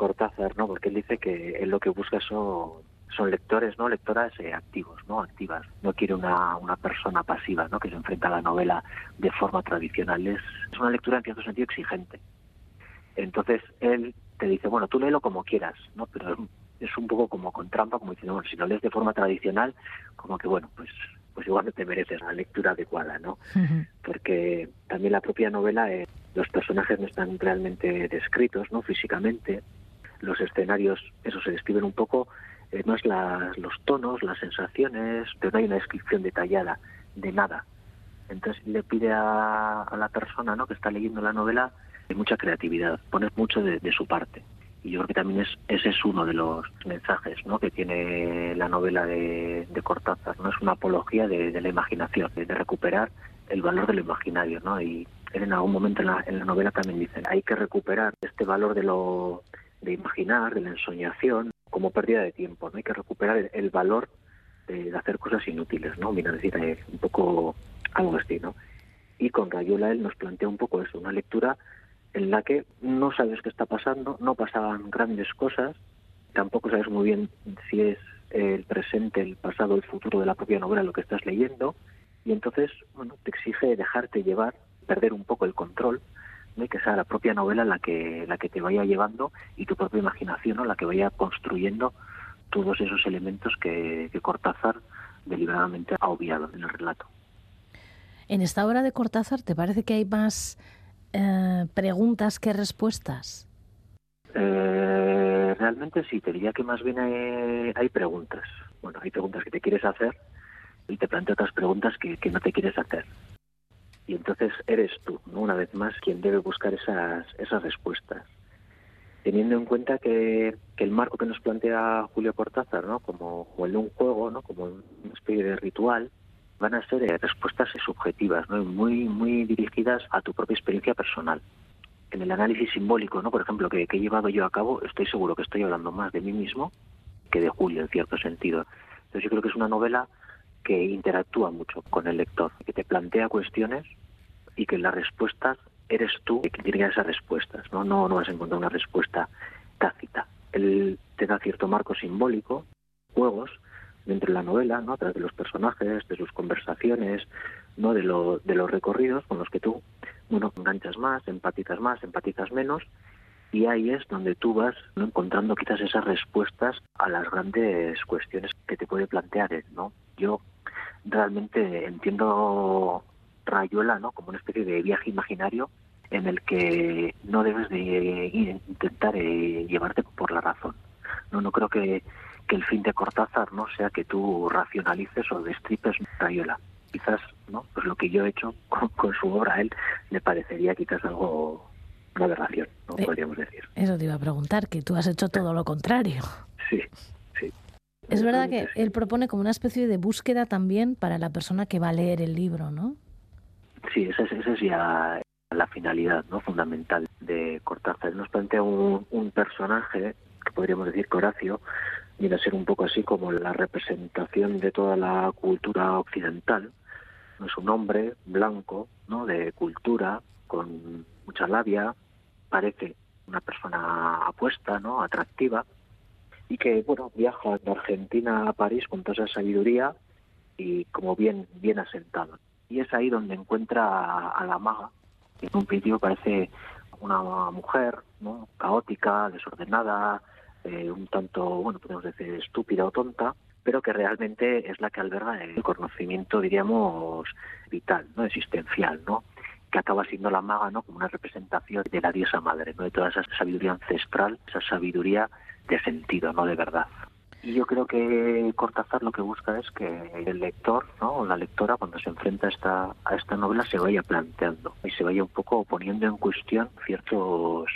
Cortázar, ¿no? Porque él dice que él lo que busca son son lectores, ¿no? Lectoras eh, activos, ¿no? Activas. No quiere una, una persona pasiva, ¿no? Que se enfrenta a la novela de forma tradicional. Es, es una lectura en cierto sentido exigente. Entonces él te dice, bueno, tú léelo como quieras, ¿no? Pero es un poco como con trampa, como diciendo, bueno, si lo lees de forma tradicional, como que, bueno, pues pues igual no te mereces la lectura adecuada, ¿no? Porque también la propia novela, eh, los personajes no están realmente descritos, ¿no? Físicamente, los escenarios, eso se describen un poco, no es los tonos, las sensaciones, pero no hay una descripción detallada de nada. Entonces le pide a, la persona ¿no? que está leyendo la novela mucha creatividad, poner mucho de, su parte. Y yo creo que también es, ese es uno de los mensajes que tiene la novela de, Cortázar. no Es una apología de, la imaginación, de, recuperar el valor de lo imaginario. ¿no? Y él en algún momento en la, en la novela también dice, hay que recuperar este valor de lo de imaginar, de la ensoñación, como pérdida de tiempo. ¿no? Hay que recuperar el, valor de, hacer cosas inútiles, ¿no? Mira, decir, eh, un poco algo así, ¿no? Y con Rayuela él nos plantea un poco eso, una lectura en la que no sabes qué está pasando, no pasaban grandes cosas, tampoco sabes muy bien si es el presente, el pasado, el futuro de la propia novela lo que estás leyendo, y entonces, bueno, te exige dejarte llevar, perder un poco el control que sea la propia novela la que, la que te vaya llevando y tu propia imaginación ¿no? la que vaya construyendo todos esos elementos que, Cortázar deliberadamente ha obviado en el relato. En esta obra de Cortázar, ¿te parece que hay más eh, preguntas que respuestas? Eh, realmente sí, te diría que más bien hay, preguntas. Bueno, hay preguntas que te quieres hacer y te plantea otras preguntas que, que no te quieres hacer y entonces eres tú, ¿no? una vez más, quien debe buscar esas, esas respuestas. Teniendo en cuenta que, el marco que nos plantea Julio Cortázar, ¿no? como, el de un juego, ¿no? como una especie de ritual, van a ser eh, respuestas subjetivas, ¿no? muy, muy dirigidas a tu propia experiencia personal. En el análisis simbólico, ¿no? por ejemplo, que, que he llevado yo a cabo, estoy seguro que estoy hablando más de mí mismo que de Julio, en cierto sentido. Entonces yo creo que es una novela que interactúa mucho con el lector, que te plantea cuestiones y que las respuestas eres tú que tiene esas respuestas, ¿no? No, no vas a encontrar una respuesta tácita. Él te da cierto marco simbólico, juegos dentro de la novela, ¿no? A través de los personajes, de sus conversaciones, ¿no? De, lo, de los recorridos con los que tú, bueno, enganchas más, empatizas más, empatizas menos, y ahí es donde tú vas encontrando quizás esas respuestas a las grandes cuestiones que te puede plantear él, ¿no? Yo realmente entiendo Rayuela ¿no? como una especie de viaje imaginario en el que no debes de intentar eh, llevarte por la razón. No, no creo que, el fin de Cortázar no sea que tú racionalices o destripes Rayuela. Quizás no pues lo que yo he hecho con, su obra a él le parecería quizás algo una aberración, ¿no? Eh, podríamos decir. Eso te iba a preguntar, que tú has hecho todo lo contrario. Sí, sí. Es verdad que él propone como una especie de búsqueda también para la persona que va a leer el libro, ¿no? Sí, esa es, ya la finalidad no fundamental de Cortázar. Nos plantea un, personaje que podríamos decir que Horacio viene a ser un poco así como la representación de toda la cultura occidental, Es un hombre blanco, ¿no? De cultura, con mucha labia, parece una persona apuesta, ¿no? Atractiva, y que, bueno, viaja de Argentina a París con toda esa sabiduría y como bien, bien asentado. Y es ahí donde encuentra a, la maga, que en un principio parece una mujer, ¿no? Caótica, desordenada, eh, un tanto, bueno, podemos decir, estúpida o tonta, pero que realmente es la que alberga el conocimiento, diríamos, vital, no existencial, ¿no? que acaba siendo la maga, ¿no? Como una representación de la diosa madre, ¿no? De toda esa sabiduría ancestral, esa sabiduría de sentido, no de verdad. Y yo creo que Cortázar lo que busca es que el lector, ¿no? O la lectora, cuando se enfrenta a esta, a esta novela, se vaya planteando y se vaya un poco poniendo en cuestión ciertos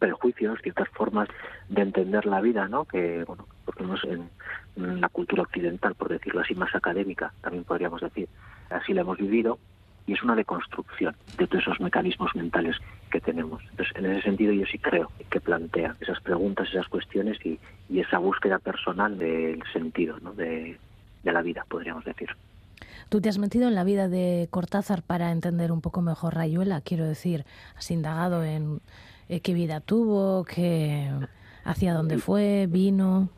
prejuicios, ciertas formas de entender la vida, ¿no? Que, bueno, porque no en, en la cultura occidental, por decirlo así, más académica, también podríamos decir, así la hemos vivido, y es una deconstrucción de todos esos mecanismos mentales que tenemos. Entonces, en ese sentido, yo sí creo que plantea esas preguntas, esas cuestiones y, esa búsqueda personal del sentido ¿no? de, de la vida, podríamos decir. Tú te has metido en la vida de Cortázar para entender un poco mejor Rayuela, quiero decir, has indagado en eh, qué vida tuvo, qué, hacia dónde fue, vino.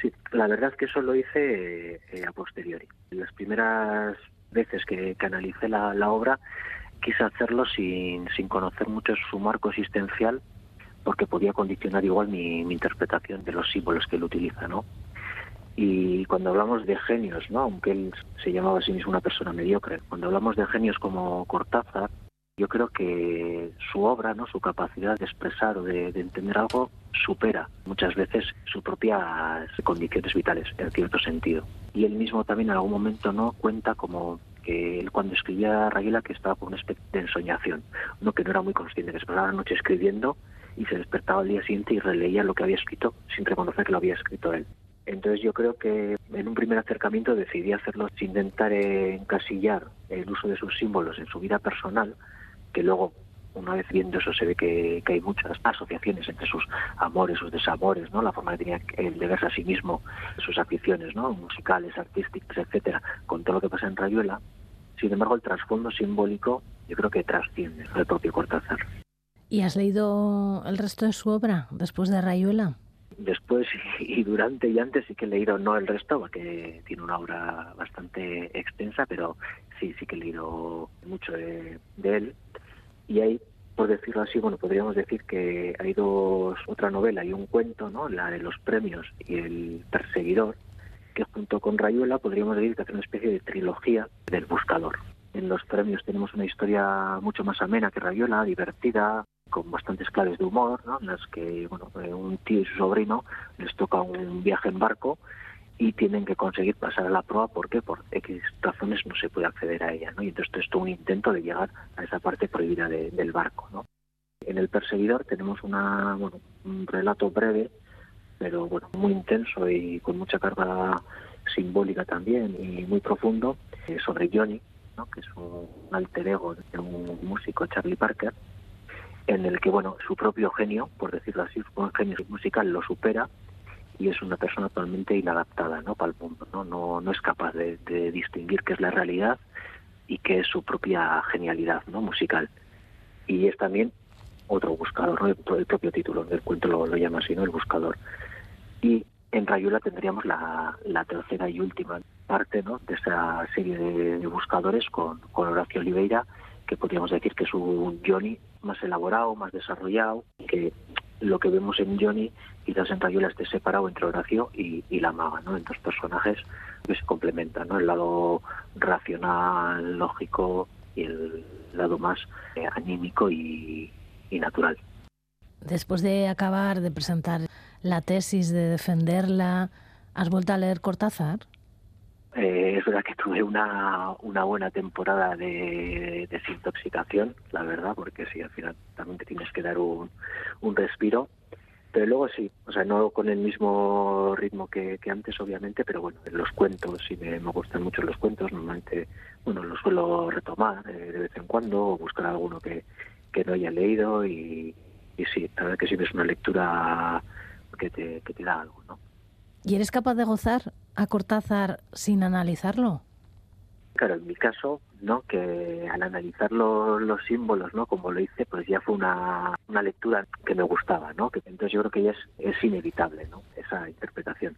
Sí, la verdad es que eso lo hice eh, a posteriori. Las primeras veces que, analicé la, la, obra quise hacerlo sin, sin conocer mucho su marco existencial porque podía condicionar igual mi, mi interpretación de los símbolos que él utiliza, ¿no? Y cuando hablamos de genios, ¿no? aunque él se llamaba a sí mismo una persona mediocre, cuando hablamos de genios como Cortázar, yo creo que su obra, ¿no? su capacidad de expresar o de, entender algo supera muchas veces sus propias condiciones vitales, en cierto sentido. Y él mismo también en algún momento no cuenta como que él cuando escribía a que estaba con una especie de ensoñación, no que no era muy consciente, que se pasaba la noche escribiendo y se despertaba al día siguiente y releía lo que había escrito sin reconocer que lo había escrito él. Entonces yo creo que en un primer acercamiento decidí hacerlo sin intentar encasillar el uso de sus símbolos en su vida personal, que luego una vez viendo eso se ve que, hay muchas asociaciones entre sus amores, sus desamores, ¿no? La forma que tenía el de verse a sí mismo, sus aficiones, ¿no? Musicales, artísticas, etcétera, con todo lo que pasa en Rayuela. Sin embargo, el trasfondo simbólico yo creo que trasciende al propio Cortázar. ¿Y has leído el resto de su obra después de Rayuela? Después y durante y antes sí que he leído, no el resto, porque tiene una obra bastante extensa, pero sí, sí que he leído mucho de, de él. Y hay, por decirlo así, bueno, podríamos decir que hay dos, otra novela y un cuento, ¿no? La de los premios y el perseguidor, que junto con Rayuela podríamos decir que hace una especie de trilogía del buscador. En los premios tenemos una historia mucho más amena que Rayuela, divertida, con bastantes claves de humor, ¿no? en las que bueno, eh, un tío y su sobrino les toca un viaje en barco y tienen que conseguir pasar a la prueba porque por X razones no se puede acceder a ella, ¿no? Y entonces esto es un intento de llegar a esa parte prohibida del barco, ¿no? En el perseguidor tenemos una, bueno, un relato breve, pero bueno, muy intenso y con mucha carga simbólica también y muy profundo eh, sobre Johnny, ¿no? que es un alter ego de un músico, Charlie Parker, en el que bueno, su propio genio, por decirlo así, su genio musical lo supera y es una persona totalmente inadaptada ¿no? para el mundo, ¿no? No, no es capaz de, distinguir qué es la realidad y qué es su propia genialidad ¿no? musical. Y es también otro buscador, ¿no? el, propio título del cuento lo, llama así, ¿no? el buscador. Y en Rayuela tendríamos la, la tercera y última parte ¿no? de esa serie de, buscadores con, con Horacio Oliveira, que podríamos decir que es un Johnny más elaborado, más desarrollado, que lo que vemos en Johnny quizás en Rayuela esté separado entre Horacio y, la maga, ¿no? En dos personajes que se complementan, ¿no? El lado racional, lógico y el lado más eh, anímico y, natural. Después de acabar de presentar la tesis, de defenderla, ¿has vuelto a leer Cortázar? Eh, es verdad que tuve una, una buena temporada de desintoxicación, la verdad, porque sí, al final también te tienes que dar un, un respiro pero luego sí, o sea, no con el mismo ritmo que, antes, obviamente, pero bueno, en los cuentos, sí me, gustan mucho los cuentos, normalmente, bueno, los suelo retomar eh, de vez en cuando, o buscar alguno que, que no haya leído, y, y sí, la verdad que sí es una lectura que te, que te da algo, ¿no? ¿Y eres capaz de gozar a Cortázar sin analizarlo? Claro, en mi caso, ¿no? que al analizar los símbolos, ¿no? como lo hice, pues ya fue una, una lectura que me gustaba, ¿no? que entonces yo creo que ya es, es inevitable ¿no? esa interpretación.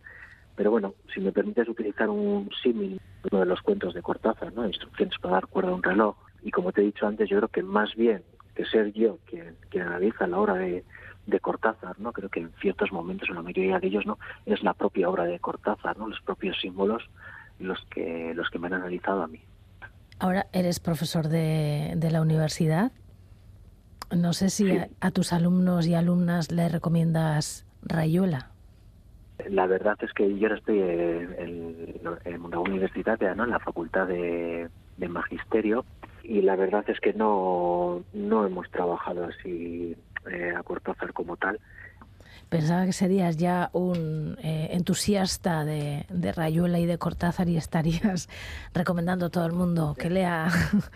Pero bueno, si me permites utilizar un símil, uno de los cuentos de Cortázar, ¿no? instrucciones para dar cuerda a un reloj, y como te he dicho antes, yo creo que más bien que ser yo quien, quien analiza la obra de, de Cortázar, ¿no? Creo que en ciertos momentos, en la mayoría de ellos, ¿no? Es la propia obra de Cortázar, ¿no? Los propios símbolos los que los que me han analizado a mí. Ahora eres profesor de, de la universidad. No sé si a, tus alumnos y alumnas le recomiendas Rayuela. La verdad es que yo ahora estoy en, en la universidad, ¿no? en la facultad de, de magisterio y la verdad es que no, no hemos trabajado así eh, a Cortázar como tal. Pensaba que serías ya un eh, entusiasta de, Rayuela y de Cortázar y estarías [laughs] recomendando a todo el mundo que lea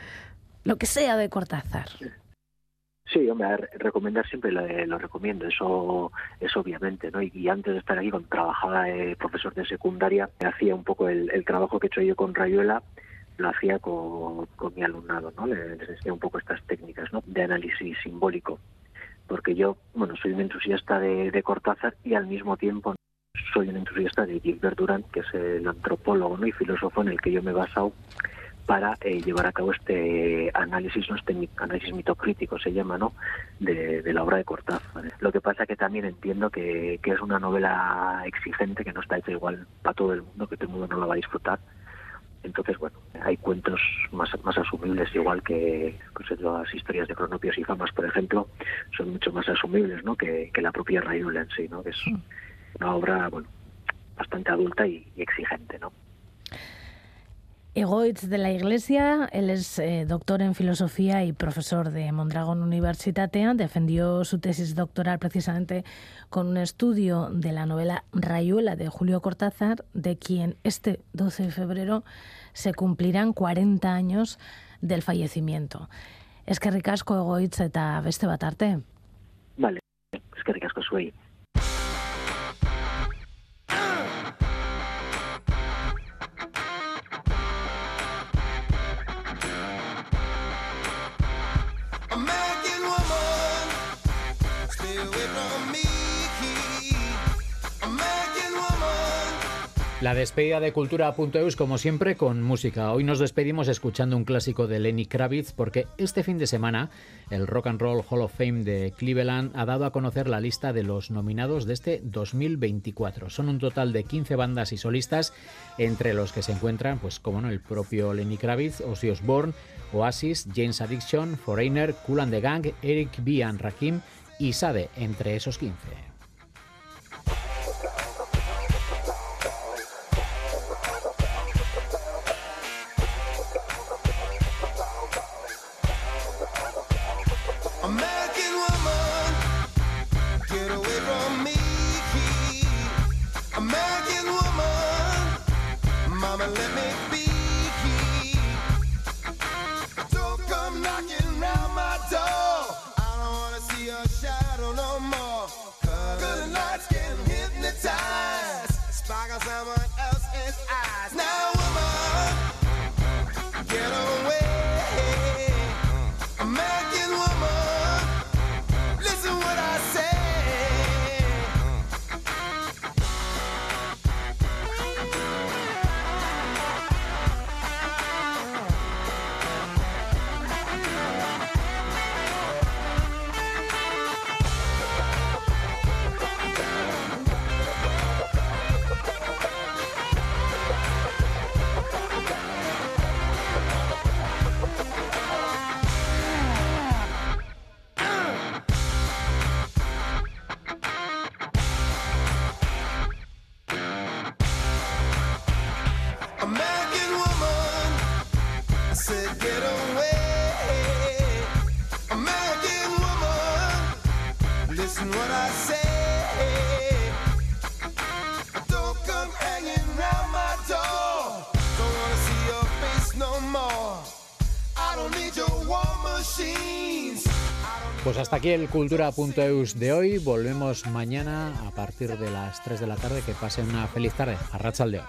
[laughs] lo que sea de Cortázar. Sí, hombre, recomendar siempre lo, recomiendo, eso es obviamente, ¿no? Y, antes de estar aquí, cuando trabajaba de profesor de secundaria, hacía un poco el, trabajo que he hecho yo con Rayuela, lo hacía con, mi alumnado, ¿no? Les, enseñé un poco estas técnicas. De análisis simbólico porque yo, bueno, soy un entusiasta de, Cortázar y al mismo tiempo soy un entusiasta de Gilbert Durant, que es el antropólogo y filósofo en el que yo me he basado para eh, llevar a cabo este análisis, ¿no? este análisis mitocrítico se llama, ¿no? De, la obra de Cortázar. Lo que pasa que también entiendo que, es una novela exigente, que no está hecha igual para todo el mundo, que todo el mundo no la va a disfrutar, entonces, bueno, hay cuentos más, más asumibles, igual que pues, las historias de cronopios y famas, por ejemplo, son mucho más asumibles ¿no? que, la propia Rayuela en sí, ¿no? que es una obra bueno, bastante adulta y, y exigente. ¿no? Egoitz de la Iglesia, él es eh, doctor en filosofía y profesor de Mondragón Universitatea. Defendió su tesis doctoral precisamente con un estudio de la novela Rayuela de Julio Cortázar, de quien este 12 de febrero se cumplirán 40 años del fallecimiento. Es que ricasco Egoitz eta beste batarte. Vale, es que ricasco soy. La despedida de Cultura.eus, como siempre, con música. Hoy nos despedimos escuchando un clásico de Lenny Kravitz, porque este fin de semana el Rock and Roll Hall of Fame de Cleveland ha dado a conocer la lista de los nominados de este 2024. Son un total de 15 bandas y solistas, entre los que se encuentran, pues como no, el propio Lenny Kravitz, Ozzy Osbourne, Oasis, James Addiction, Foreigner, Cool and the Gang, Eric B. and Rakim y Sade, entre esos 15. Hasta aquí el cultura.eus de hoy. Volvemos mañana a partir de las 3 de la tarde. Que pasen una feliz tarde. A Leo.